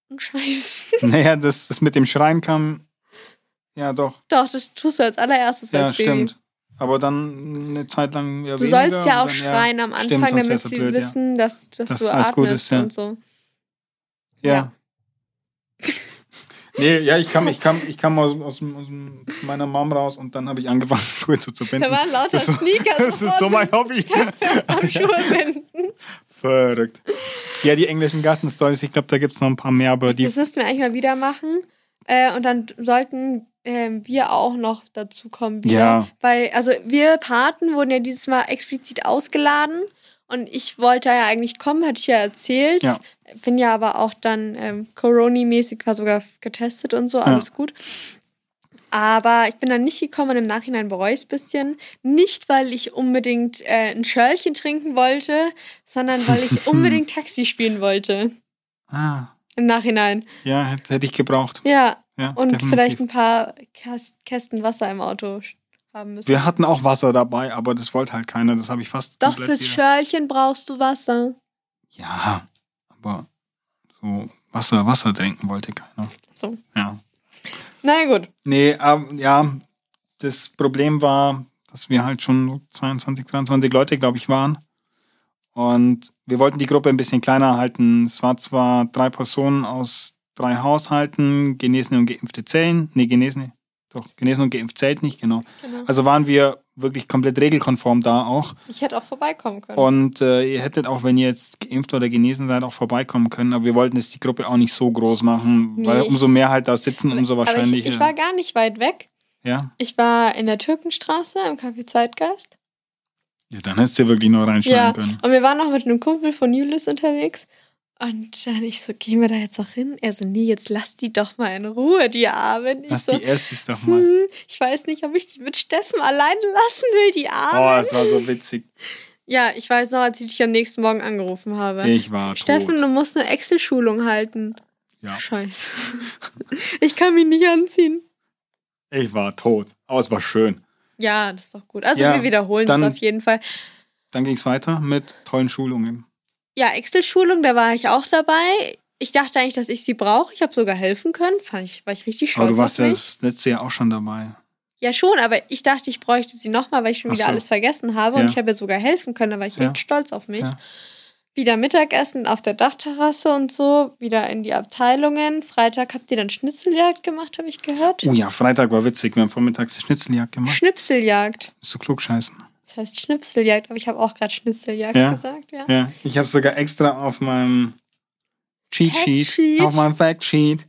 und scheißen. Naja, das, das mit dem Schreien kam. Ja, doch. Doch, das tust du als allererstes Ja, als Baby. stimmt. Aber dann eine Zeit lang ja Du weniger sollst ja auch dann, schreien am Anfang, stimmt, damit sie blöd, ja. wissen, dass, dass Dass du atmest ist, ja. und so. Ja. Nee, ja, ich kam, ich kam, ich kam aus, aus, aus meiner Mom raus und dann habe ich angefangen, Schuhe zu binden. Da waren lauter Das ist so- Sneaker. Das ist so mein Hobby. am Schuhe binden. Verrückt. Ja, die englischen Gartenstories, ich glaube, da gibt es noch ein paar mehr, aber die. Das müssten wir eigentlich mal wieder machen. Äh, und dann sollten ähm, wir auch noch dazu kommen. Wieder, Ja. Weil, also wir Paten wurden ja dieses Mal explizit ausgeladen. Und ich wollte ja eigentlich kommen, hatte ich ja erzählt. Ja. Bin ja aber auch dann ähm, Corona-mäßig war sogar getestet und so, alles gut. Aber ich bin dann nicht gekommen und im Nachhinein bereue ich es ein bisschen. Nicht, weil ich unbedingt äh, ein Schörlchen trinken wollte, sondern weil ich unbedingt Taxi spielen wollte. Ah, Im Nachhinein. ja, hätte, ich gebraucht. Ja, Ja, und definitiv. vielleicht ein paar Käst Kästen Wasser im Auto haben müssen. Wir hatten auch Wasser dabei, aber das wollte halt keiner. Das habe ich fast. Doch, fürs wieder- Schörlchen brauchst du Wasser. Ja, aber so Wasser, Wasser trinken wollte keiner. So. Ja. Na gut. Nee, aber ja, das Problem war, dass wir halt schon 22, 23 Leute, glaube ich, waren. Und wir wollten die Gruppe ein bisschen kleiner halten. Es war zwar drei Personen aus drei Haushalten, Genesene und Geimpfte zählen. Nee, Genesene. Doch, Genesene und Geimpft zählt nicht, genau. Genau. Also waren wir wirklich komplett regelkonform da auch. Ich hätte auch vorbeikommen können. Und äh, ihr hättet auch, wenn ihr jetzt geimpft oder genesen seid, auch vorbeikommen können. Aber wir wollten jetzt die Gruppe auch nicht so groß machen, Nee, weil umso mehr halt da sitzen, umso wahrscheinlicher. ich, ich war gar nicht weit weg. ja? Ich war in der Türkenstraße im Café Zeitgeist. ja, dann hättest du wirklich nur Ja, reinschneiden können. und wir waren noch mit einem Kumpel von Julius unterwegs. Und dann ich so, gehen wir da jetzt noch hin? Er so, nee, jetzt lass die doch mal in Ruhe, die Armen. Ich Lass so, die erstes doch mal. hm, ich weiß nicht, ob ich die mit Steffen alleine lassen will, die Oh, Armen. es war so witzig. Ja, ich weiß noch, als ich dich am nächsten Morgen angerufen habe. Ich war Steffen, tot. du musst eine Excel-Schulung halten. Ja, Scheiße. Ich kann mich nicht anziehen. ich war tot. Aber es war schön. Ja, das ist doch gut. Also Ja, wir wiederholen das auf jeden Fall. Dann ging es weiter mit tollen Schulungen. Ja, Excel-Schulung, da war ich auch dabei. Ich dachte eigentlich, dass ich sie brauche. Ich habe sogar helfen können. Fand ich, war ich richtig Aber stolz du warst ja das letzte Jahr auch schon dabei. Ja, schon, aber ich dachte, ich bräuchte sie nochmal, weil ich schon Ach wieder so. alles vergessen habe. Ja. Und ich habe ja sogar helfen können. Da war ich Ja. echt stolz auf mich. Ja. Wieder Mittagessen auf der Dachterrasse und so. Wieder in die Abteilungen. Freitag habt ihr dann Schnitzeljagd gemacht, habe ich gehört. Oh ja, Freitag war witzig. Wir haben vormittags die Schnitzeljagd gemacht. Schnipseljagd. Ist so klugscheißen. Das heißt Schnipseljagd, aber ich habe auch gerade Schnitzeljagd Ja. gesagt, ja. Ja, ich habe sogar extra auf meinem Cheat Sheet, auf meinem Fact Sheet,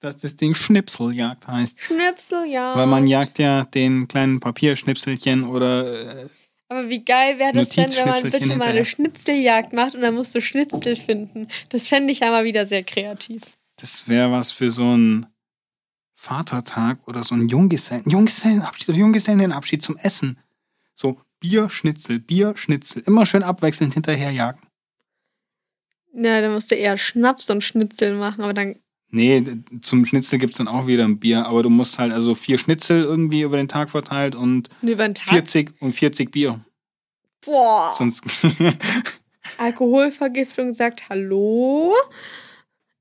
dass das Ding Schnipseljagd heißt. Schnipseljagd. Weil man jagt ja den kleinen Papierschnipselchen oder äh, Aber wie geil wäre das denn, wenn man bitte mal eine. Schnitzeljagd macht und dann musst du Schnitzel finden. Das fände ich ja mal wieder sehr kreativ. das wäre was für so einen Vatertag oder so einen Junggesellen, Junggesellenabschied oder Junggesellenabschied zum Essen. So Bier, Schnitzel, Bier, Schnitzel. Immer schön abwechselnd hinterherjagen. Ja, dann musst du eher Schnaps und Schnitzel machen, aber dann. Nee, zum Schnitzel gibt's dann auch wieder ein Bier, aber du musst halt also vier Schnitzel irgendwie über den Tag verteilt und Über den Tag. 40 und 40 Bier. Boah. Sonst Alkoholvergiftung sagt Hallo.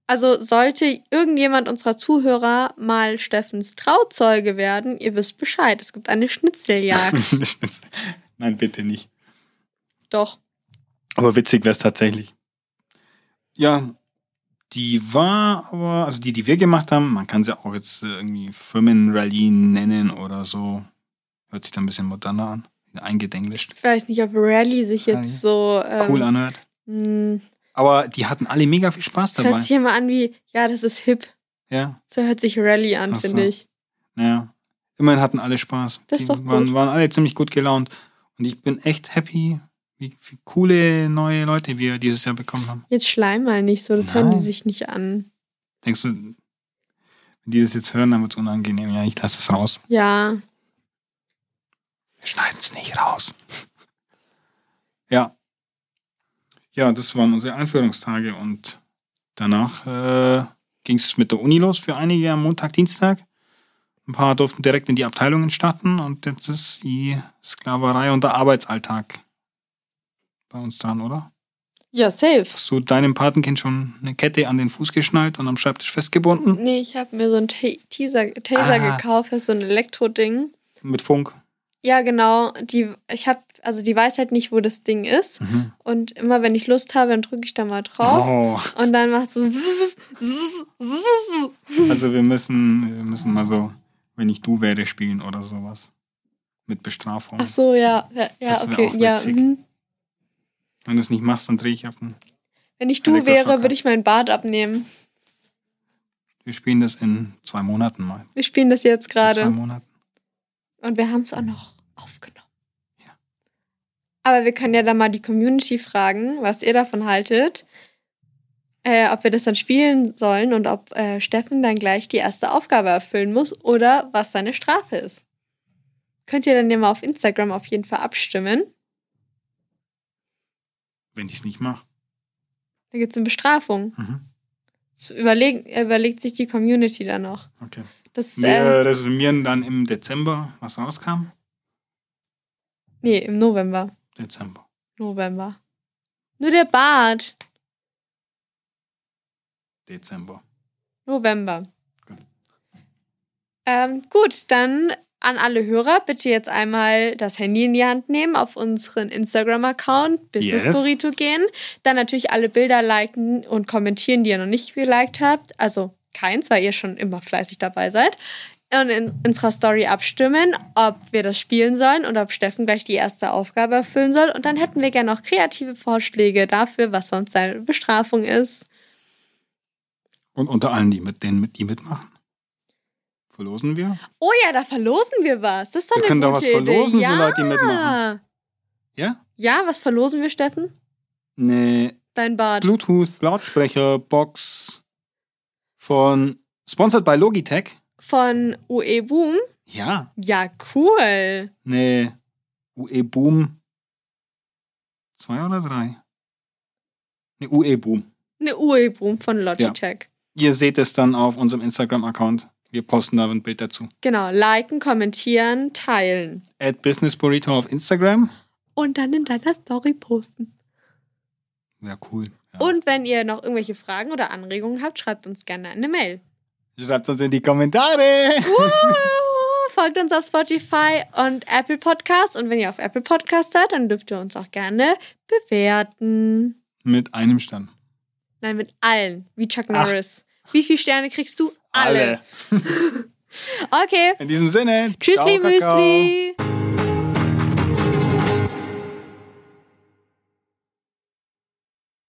Also sollte irgendjemand unserer Zuhörer mal Steffens Trauzeuge werden, ihr wisst Bescheid. Es gibt eine Schnitzeljagd. Nein, bitte nicht. Doch. Aber witzig wäre es tatsächlich. Ja, die war aber, also die, die wir gemacht haben, man kann sie auch jetzt äh, irgendwie Firmenrallye nennen oder so. Hört sich dann ein bisschen moderner an. Eingedenglischt. Ich weiß nicht, ob Rally sich jetzt so. Ähm, Cool anhört. mh, Aber die hatten alle mega viel Spaß Das hört dabei. sich immer an wie, ja, das ist hip. Ja, So hört sich Rally an, so. finde ich. ja. Immerhin hatten alle Spaß. Das die ist doch waren, gut. waren alle ziemlich gut gelaunt. Und ich bin echt happy, wie, wie coole neue Leute wir dieses Jahr bekommen haben. Jetzt schleim mal nicht so, das hören die sich nicht an. Denkst du, wenn die das jetzt hören, dann wird es unangenehm. Ja, ich lasse es raus. Ja, Wir schneiden es nicht raus. ja. Ja, das waren unsere Einführungstage und danach äh, ging es mit der Uni los für einige am Montag, Dienstag. Ein paar durften direkt in die Abteilungen starten und jetzt ist die Sklaverei und der Arbeitsalltag bei uns dran, oder? ja, safe. Hast du deinem Patenkind schon eine Kette an den Fuß geschnallt und am Schreibtisch festgebunden? Nee, ich habe mir so einen Taser Ah. gekauft, das ist so ein Elektro-Ding. Mit Funk? Ja, genau. Die, ich habe, also die weiß halt nicht, wo das Ding ist. Mhm. Und immer wenn ich Lust habe, dann drücke ich da mal drauf. Oh. Und dann macht so. zzz, zzz, zzz. Also wir müssen, wir müssen mal so, wenn ich du wäre, spielen oder sowas. Mit Bestrafung. Ach so, ja. Ja, ja okay. auch Ja, mhm. Wenn du es nicht machst, dann drehe ich auf den. Wenn ich du wäre, würde ich meinen Bart abnehmen. Wir spielen das in zwei Monaten mal. Wir spielen das jetzt In zwei gerade. Monaten. Und wir haben es auch noch aufgenommen. Aber wir können ja dann mal die Community fragen, was ihr davon haltet. Äh, ob wir das dann spielen sollen und ob äh, Steffen dann gleich die erste Aufgabe erfüllen muss oder was seine Strafe ist. Könnt ihr dann ja mal auf Instagram auf jeden Fall abstimmen. Wenn ich es nicht mache. Da gibt es eine Bestrafung. Mhm. Das überlegt, überlegt sich die Community dann noch. Okay. Das, Wir äh, resümieren dann im Dezember, was rauskam. nee, im November. Dezember. November. Nur der Bart. Dezember. November. Gut. Ähm, gut, dann an alle Hörer bitte jetzt einmal das Handy in die Hand nehmen, auf unseren Instagram-Account Business Yes. Burrito gehen, dann natürlich alle Bilder liken und kommentieren, die ihr noch nicht geliked habt. Also keins, weil ihr schon immer fleißig dabei seid. Und in unserer Story abstimmen, ob wir das spielen sollen und ob Steffen gleich die erste Aufgabe erfüllen soll. Und dann hätten wir gerne noch kreative Vorschläge dafür, was sonst seine Bestrafung ist. Und unter allen, die mit denen, die mitmachen, verlosen wir. Oh ja, da verlosen wir was. Das ist doch Wir eine können da gute was verlosen Idee. für ja. Leute, die mitmachen. Ja? Ja, was verlosen wir, Steffen? Eine Dein Bart. Bluetooth-Lautsprecher-Box von Sponsored by Logitech. Von UE Boom. Ja. Ja, cool. Eine UE Boom 2 oder 3? Eine UE Boom. Eine UE Boom von Logitech. Ihr seht es dann auf unserem Instagram-Account. Wir posten da ein Bild dazu. Genau, liken, kommentieren, teilen. At Business Burrito auf Instagram. Und dann in deiner Story posten. Wäre cool. Ja. Und wenn ihr noch irgendwelche Fragen oder Anregungen habt, schreibt uns gerne eine Mail. Schreibt uns in die Kommentare. Woo! Folgt uns auf Spotify und Apple Podcast. Und wenn ihr auf Apple Podcast seid, dann dürft ihr uns auch gerne bewerten. Mit einem Stern. Nein, mit allen. Wie Chuck Ach. Norris. Wie viele Sterne kriegst du? Alle. Okay. In diesem Sinne. Kakao. Müsli.